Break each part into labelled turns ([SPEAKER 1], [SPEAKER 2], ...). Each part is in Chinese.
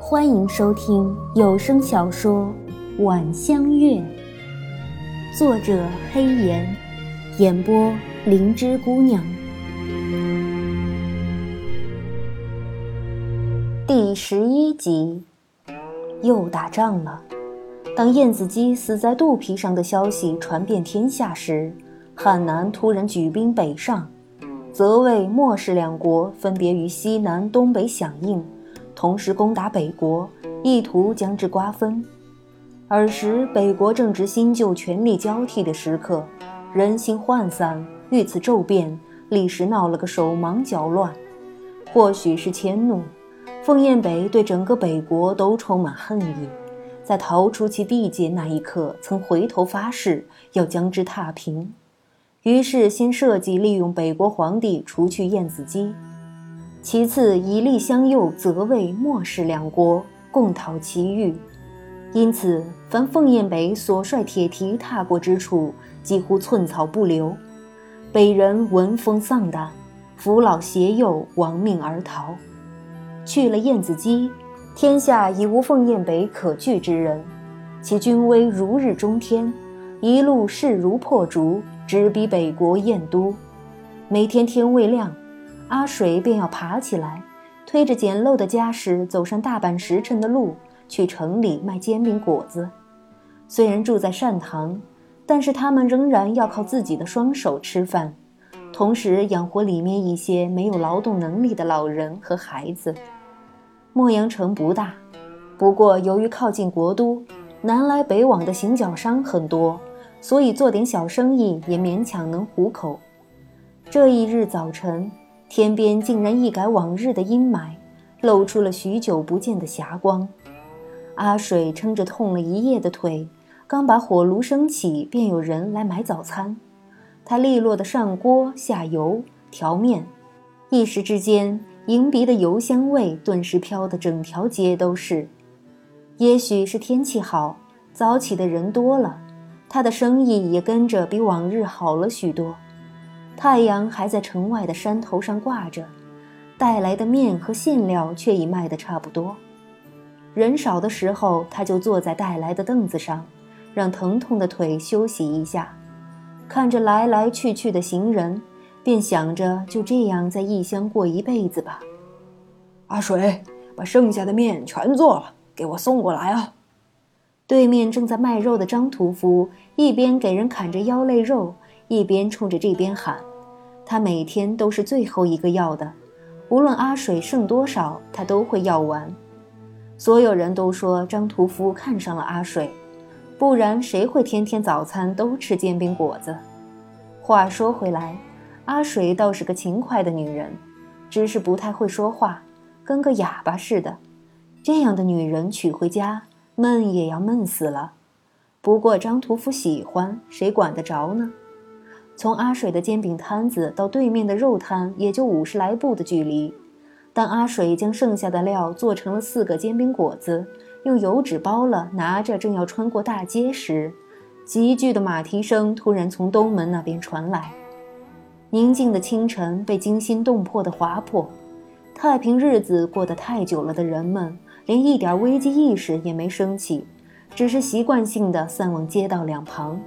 [SPEAKER 1] 欢迎收听有声小说《晚香月》，作者黑岩，演播灵芝姑娘。第十一集，又打仗了。当燕子姬死在肚皮上的消息传遍天下时，汉南突然举兵北上，泽魏、莫氏两国分别于西南、东北响应。同时攻打北国，意图将之瓜分。尔时，北国正值新旧权力交替的时刻，人心涣散，遇此骤变，历时闹了个手忙脚乱。或许是迁怒，凤燕北对整个北国都充满恨意，在逃出其地界那一刻，曾回头发誓要将之踏平。于是，先设计利用北国皇帝除去燕子姬。其次，以利相诱，则为莫氏两国共讨其欲。因此，凡凤燕北所率铁蹄踏过之处，几乎寸草不留。北人闻风丧胆，扶老携幼，亡命而逃。去了燕子矶，天下已无凤燕北可惧之人。其军威如日中天，一路势如破竹，直逼北国燕都。每天天未亮。阿水便要爬起来，推着简陋的家什，走上大半时辰的路，去城里卖煎饼果子。虽然住在善堂，但是他们仍然要靠自己的双手吃饭，同时养活里面一些没有劳动能力的老人和孩子。莫阳城不大，不过由于靠近国都，南来北往的行脚商很多，所以做点小生意也勉强能糊口。这一日早晨。天边竟然一改往日的阴霾，露出了许久不见的霞光。阿水撑着痛了一夜的腿，刚把火炉升起，便有人来买早餐。他利落地上锅下油调面，一时之间，迎鼻的油香味顿时飘得整条街都是。也许是天气好，早起的人多了，他的生意也跟着比往日好了许多。太阳还在城外的山头上挂着，带来的面和馅料却已卖得差不多。人少的时候，他就坐在带来的凳子上，让疼痛的腿休息一下，看着来来去去的行人，便想着就这样在异乡过一辈子吧。
[SPEAKER 2] 阿水，把剩下的面全做了，给我送过来啊！
[SPEAKER 1] 对面正在卖肉的张屠夫一边给人砍着腰肋肉。一边冲着这边喊，他每天都是最后一个要的，无论阿水剩多少，他都会要完。所有人都说张屠夫看上了阿水，不然谁会天天早餐都吃煎饼果子？话说回来，阿水倒是个勤快的女人，只是不太会说话，跟个哑巴似的。这样的女人娶回家，闷也要闷死了。不过张屠夫喜欢，谁管得着呢？从阿水的煎饼摊子到对面的肉摊，也就五十来步的距离。当阿水将剩下的料做成了四个煎饼果子，用油纸包了，拿着正要穿过大街时，急剧的马蹄声突然从东门那边传来。宁静的清晨被惊心动魄的划破，太平日子过得太久了的人们，连一点危机意识也没升起，只是习惯性的散往街道两旁。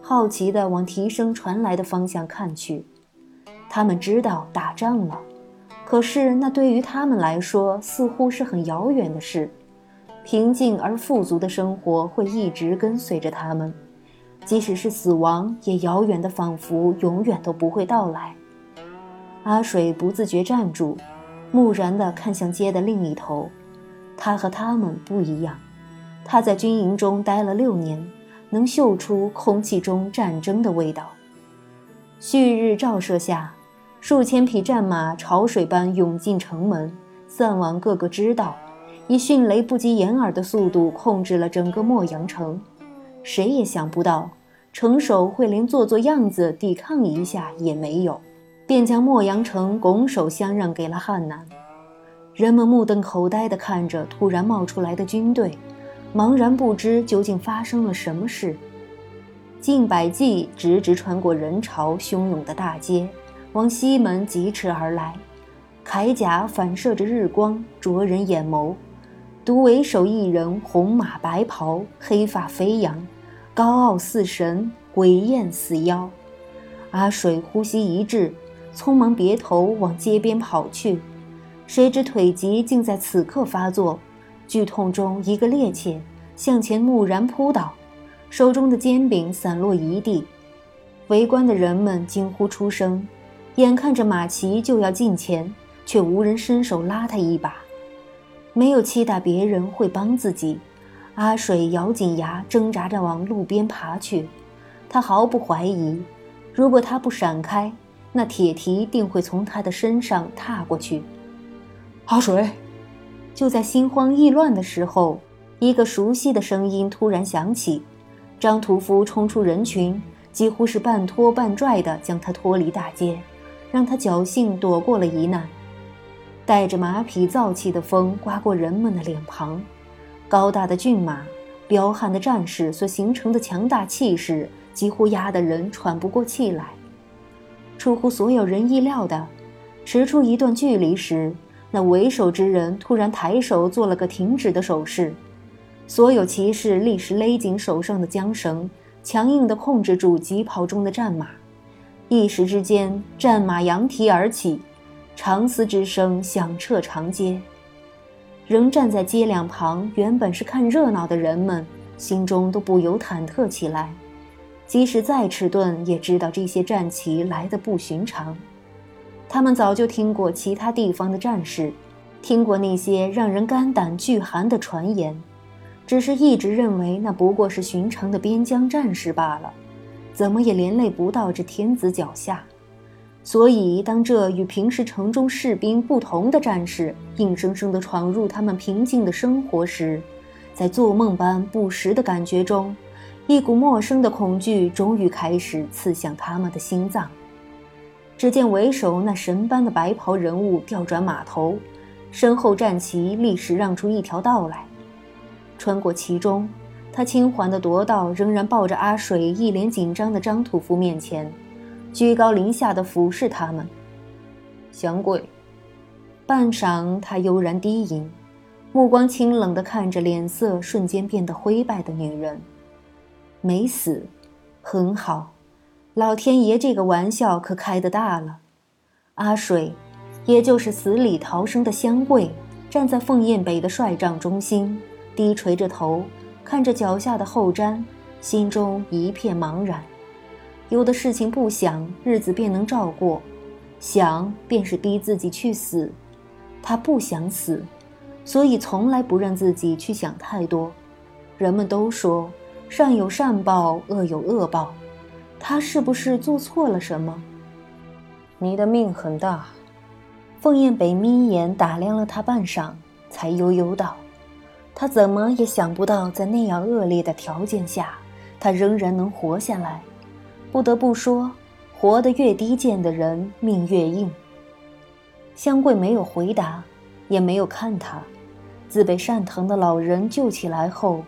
[SPEAKER 1] 好奇地往蹄声传来的方向看去，他们知道打仗了，可是那对于他们来说似乎是很遥远的事。平静而富足的生活会一直跟随着他们，即使是死亡，也遥远的仿佛永远都不会到来。阿水不自觉站住，木然地看向街的另一头。他和他们不一样，他在军营中待了六年。能嗅出空气中战争的味道。旭日照射下，数千匹战马潮水般涌进城门，散往各个支道，以迅雷不及掩耳的速度控制了整个莫阳城。谁也想不到，城守会连做做样子抵抗一下也没有，便将莫阳城拱手相让给了汉南。人们目瞪口呆地看着突然冒出来的军队。茫然不知究竟发生了什么事，近百骑直直穿过人潮汹涌的大街，往西门疾驰而来。铠甲反射着日光，灼人眼眸。独为首一人，红马白袍，黑发飞扬，高傲似神，鬼艳似妖。阿水呼吸一滞，匆忙别头往街边跑去，谁知腿疾竟在此刻发作，剧痛中一个趔趄，向前蓦然扑倒，手中的煎饼散落一地。围观的人们惊呼出声，眼看着马骑就要近前，却无人伸手拉他一把。没有期待别人会帮自己，阿水咬紧牙，挣扎着往路边爬去。他毫不怀疑，如果他不闪开，那铁蹄定会从他的身上踏过去。
[SPEAKER 2] 阿水，
[SPEAKER 1] 就在心慌意乱的时候，一个熟悉的声音突然响起。张屠夫冲出人群，几乎是半拖半拽地将他拖离大街，让他侥幸躲过了一难。带着马匹燥气的风刮过人们的脸庞，高大的骏马、彪悍的战士所形成的强大气势，几乎压得人喘不过气来。出乎所有人意料的，驰出一段距离时，那为首之人突然抬手做了个停止的手势，所有骑士立时勒紧手上的缰绳，强硬地控制住疾跑中的战马。一时之间，战马扬蹄而起。长嘶之声响彻长街，仍站在街两旁，原本是看热闹的人们，心中都不由忐忑起来。即使再迟钝，也知道这些战旗来的不寻常。他们早就听过其他地方的战事，听过那些让人肝胆俱寒的传言，只是一直认为那不过是寻常的边疆战士罢了，怎么也连累不到这天子脚下。所以，当这与平时城中士兵不同的战士硬生生地闯入他们平静的生活时，在做梦般不实的感觉中，一股陌生的恐惧终于开始刺向他们的心脏。只见为首那神般的白袍人物调转马头，身后战旗立时让出一条道来，穿过其中，他轻缓地踱到仍然抱着阿水、一脸紧张的张屠夫面前。居高临下的俯视他们，降贵。半晌，他悠然低吟，目光清冷地看着脸色瞬间变得灰败的女人。没死，很好。老天爷这个玩笑可开得大了。阿水，也就是死里逃生的香桂，站在凤燕北的帅帐中心，低垂着头，看着脚下的后毡，心中一片茫然。有的事情不想，日子便能照过；想，便是逼自己去死。他不想死，所以从来不让自己去想太多。人们都说，善有善报，恶有恶报。他是不是做错了什么？
[SPEAKER 2] 你的命很大。
[SPEAKER 1] 凤燕北眯眼打量了他半晌，才悠悠道：“他怎么也想不到，在那样恶劣的条件下，他仍然能活下来。”不得不说，活得越低贱的人命越硬。香桂没有回答，也没有看他。自被善堂的老人救起来后，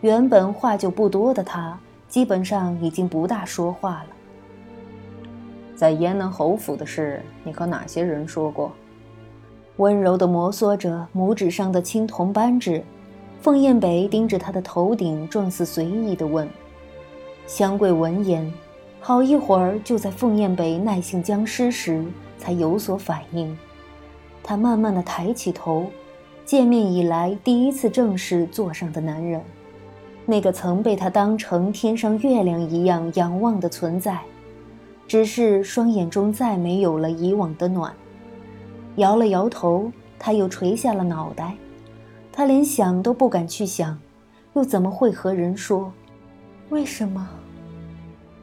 [SPEAKER 1] 原本话就不多的他，基本上已经不大说话了。
[SPEAKER 2] 在燕南侯府的事，你和哪些人说过？
[SPEAKER 1] 温柔地摩挲着拇指上的青铜扳指，凤燕北盯着他的头顶，状似随意地问。香桂闻言。好一会儿，就在凤燕北耐性僵尸时，才有所反应。他慢慢的抬起头，见面以来第一次正视座上的男人，那个曾被他当成天上月亮一样仰望的存在，只是双眼中再没有了以往的暖。摇了摇头，他又垂下了脑袋。他连想都不敢去想，又怎么会和人说？为什么？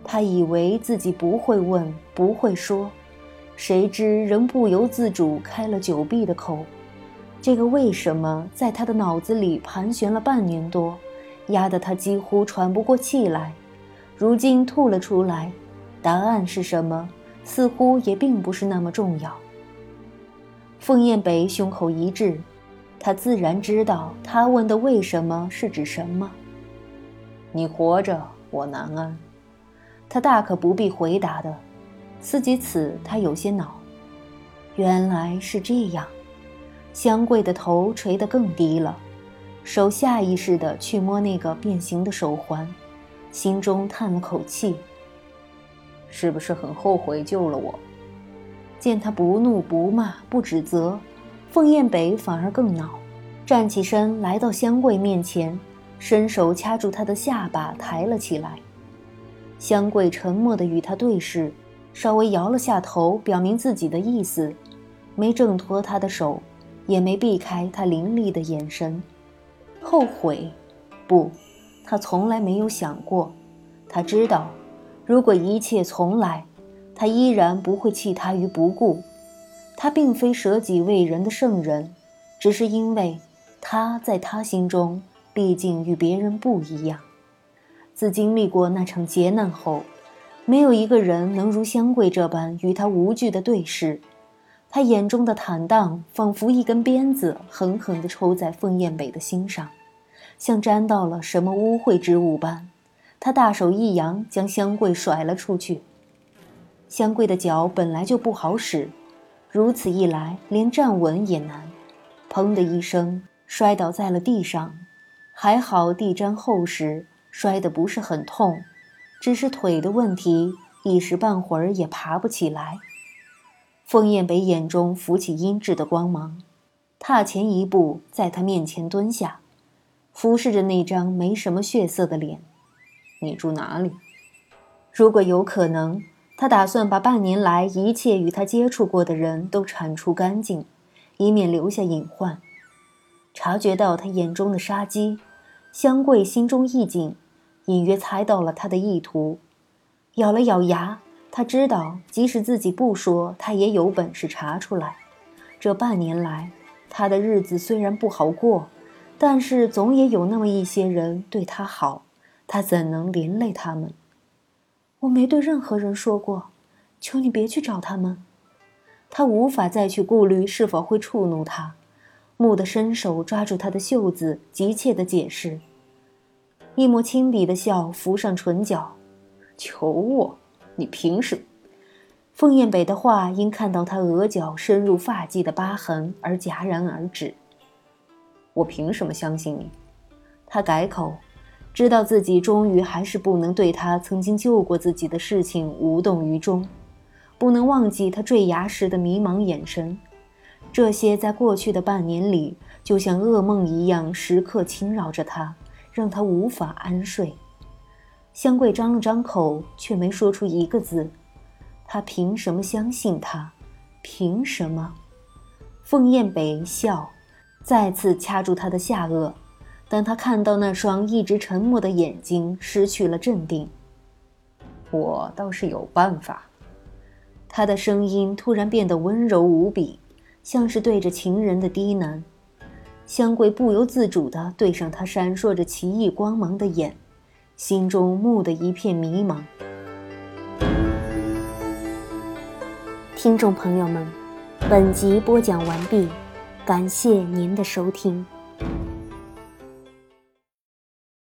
[SPEAKER 1] 他以为自己不会问，不会说，谁知仍不由自主开了久闭的口。这个为什么在他的脑子里盘旋了半年多，压得他几乎喘不过气来。如今吐了出来，答案是什么？似乎也并不是那么重要。凤燕北胸口一滞，他自然知道他问的为什么是指什么。
[SPEAKER 2] 你活着，我难安。
[SPEAKER 1] 他大可不必回答的，思及此，他有些恼。原来是这样。香桂的头垂得更低了，手下意识地去摸那个变形的手环，心中叹了口气：“
[SPEAKER 3] 是不是很后悔救了我？”
[SPEAKER 1] 见他不怒不骂不指责，凤燕北反而更恼，站起身来到香桂面前，伸手掐住她的下巴抬了起来。香桂沉默地与他对视，稍微摇了下头，表明自己的意思，没挣脱他的手。也没避开他凌厉的眼神，后悔，不，他从来没有想过。他知道，如果一切从来，他依然不会弃他于不顾。他并非舍己为人的圣人，只是因为他在他心中毕竟与别人不一样。自经历过那场劫难后，没有一个人能如香桂这般与他无惧的对视。他眼中的坦荡，仿佛一根鞭子，狠狠地抽在凤燕北的心上，像沾到了什么污秽之物般。他大手一扬，将香桂甩了出去。香桂的脚本来就不好使，如此一来，连站稳也难。砰的一声，摔倒在了地上。还好地毡厚实，摔得不是很痛，只是腿的问题，一时半会儿也爬不起来。凤燕北眼中浮起阴鸷的光芒，踏前一步，在他面前蹲下，俯视着那张没什么血色的脸。
[SPEAKER 3] 你住哪里？
[SPEAKER 1] 如果有可能，他打算把半年来一切与他接触过的人都铲除干净，以免留下隐患。察觉到他眼中的杀机，香桂心中一紧，隐约猜到了他的意图，咬了咬牙。他知道，即使自己不说，他也有本事查出来。这半年来，他的日子虽然不好过，但是总也有那么一些人对他好，他怎能连累他们？我没对任何人说过，求你别去找他们。他无法再去顾虑是否会触怒他，蓦地伸手抓住他的袖子，急切地解释。一抹轻鄙的笑浮上唇角，
[SPEAKER 3] 求我。你凭什么？
[SPEAKER 1] 凤燕北的话因看到他额角深入发际的疤痕而戛然而止。
[SPEAKER 3] 我凭什么相信你？
[SPEAKER 1] 他改口，知道自己终于还是不能对他曾经救过自己的事情无动于衷，不能忘记他坠崖时的迷茫眼神。这些在过去的半年里，就像噩梦一样，时刻侵扰着他，让他无法安睡。香桂张了张口，却没说出一个字。他凭什么相信他？凭什么？凤燕北笑，再次掐住他的下颚。当他看到那双一直沉默的眼睛，失去了镇定。
[SPEAKER 3] 我倒是有办法。
[SPEAKER 1] 他的声音突然变得温柔无比，像是对着情人的低喃。香桂不由自主地对上他闪烁着奇异光芒的眼。心中蓦的一片迷茫。听众朋友们，本集播讲完毕，感谢您的收听。